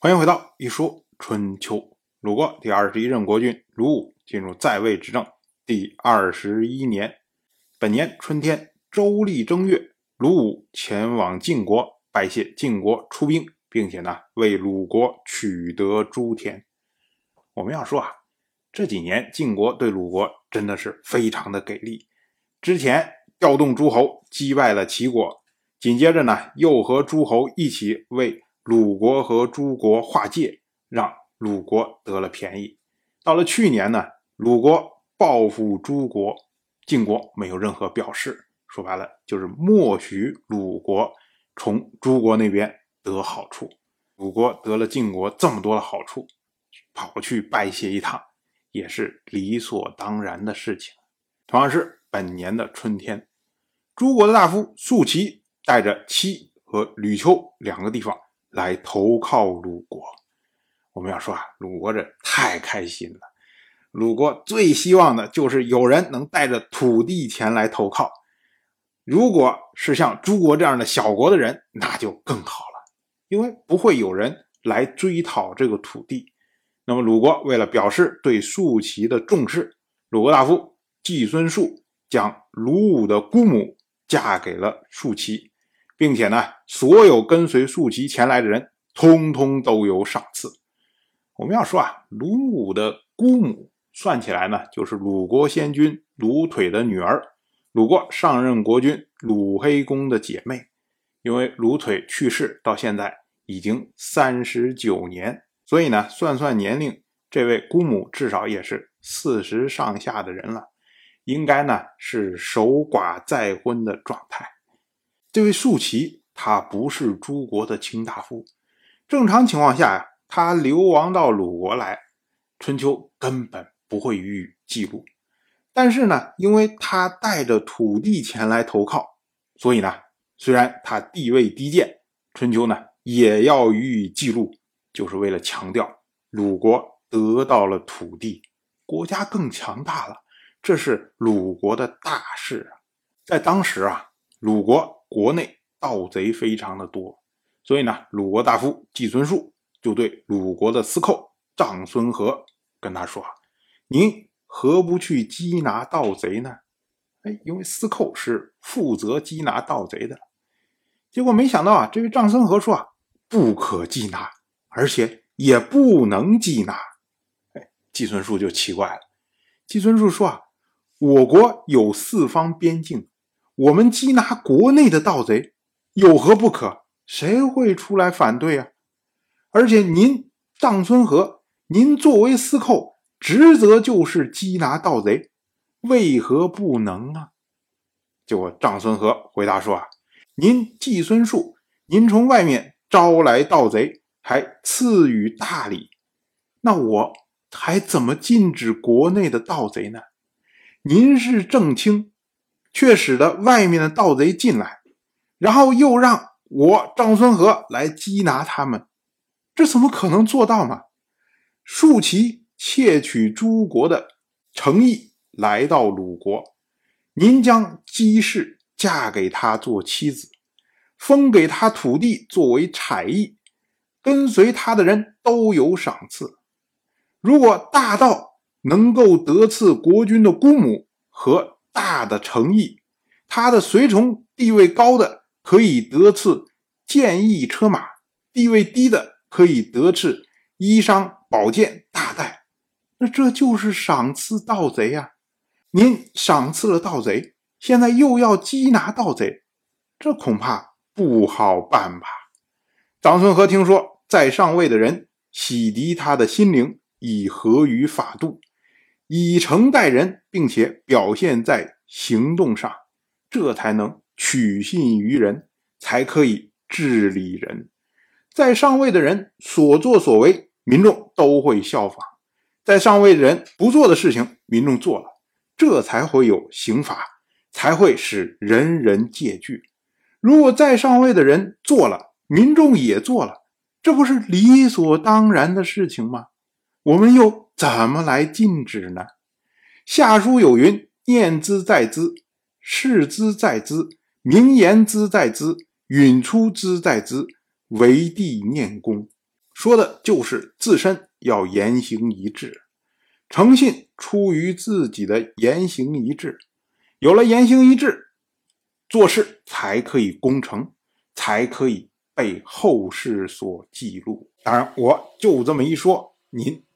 欢迎回到一说春秋。鲁国第二十一任国君鲁武进入在位执政第二十一年，本年春天，周历正月，鲁武前往晋国拜谢晋国出兵，并且呢为鲁国取得诸田。我们要说啊，这几年晋国对鲁国真的是非常的给力。之前调动诸侯击败了齐国，紧接着呢又和诸侯一起为鲁国和诸国划界，让。鲁国得了便宜，到了去年呢，鲁国报复诸国，晋国没有任何表示，说白了就是默许鲁国从诸国那边得好处。鲁国得了晋国这么多的好处，跑去拜谢一趟，也是理所当然的事情。同样是本年的春天，诸国的大夫宿齐带着戚和吕丘两个地方来投靠鲁国。我们要说啊，鲁国这太开心了。鲁国最希望的就是有人能带着土地前来投靠。如果是像诸国这样的小国的人，那就更好了，因为不会有人来追讨这个土地。那么，鲁国为了表示对竖齐的重视，鲁国大夫季孙树将鲁武的姑母嫁给了竖齐，并且呢，所有跟随叔齐前来的人，通通都有赏赐。我们要说啊，鲁武的姑母算起来呢，就是鲁国先君鲁腿的女儿，鲁国上任国君鲁黑公的姐妹。因为鲁腿去世到现在已经三十九年，所以呢，算算年龄，这位姑母至少也是四十上下的人了，应该呢是守寡再婚的状态。这位素齐他不是诸国的卿大夫，正常情况下呀。他流亡到鲁国来，春秋根本不会予以记录。但是呢，因为他带着土地前来投靠，所以呢，虽然他地位低贱，春秋呢也要予以记录，就是为了强调鲁国得到了土地，国家更强大了，这是鲁国的大事啊。在当时啊，鲁国国内盗贼非常的多，所以呢，鲁国大夫季孙树。就对鲁国的司寇长孙和跟他说：“您何不去缉拿盗贼呢？”哎，因为司寇是负责缉拿盗贼的。结果没想到啊，这位长孙和说：“啊，不可缉拿，而且也不能缉拿。”哎，季孙树就奇怪了。季孙树说：“啊，我国有四方边境，我们缉拿国内的盗贼有何不可？谁会出来反对啊？”而且您臧孙和，您作为司寇，职责就是缉拿盗贼，为何不能啊？结果臧孙和回答说：“啊，您季孙树，您从外面招来盗贼，还赐予大礼，那我还怎么禁止国内的盗贼呢？您是正卿，却使得外面的盗贼进来，然后又让我张孙和来缉拿他们。”这怎么可能做到嘛？竖旗窃取诸国的诚意，来到鲁国，您将姬氏嫁给他做妻子，封给他土地作为产邑，跟随他的人都有赏赐。如果大道能够得赐国君的姑母和大的诚意，他的随从地位高的可以得赐剑邑车马，地位低的。可以得赐衣裳、宝剑、大袋，那这就是赏赐盗贼呀！您赏赐了盗贼，现在又要缉拿盗贼，这恐怕不好办吧？长孙和听说在上位的人洗涤他的心灵，以合于法度，以诚待人，并且表现在行动上，这才能取信于人，才可以治理人。在上位的人所作所为，民众都会效仿；在上位的人不做的事情，民众做了，这才会有刑罚，才会使人人戒惧。如果在上位的人做了，民众也做了，这不是理所当然的事情吗？我们又怎么来禁止呢？下书有云：“念之在兹，视之在兹，名言之在兹，允出之在兹。”为帝念功，说的就是自身要言行一致，诚信出于自己的言行一致，有了言行一致，做事才可以功成，才可以被后世所记录。当然，我就这么一说，您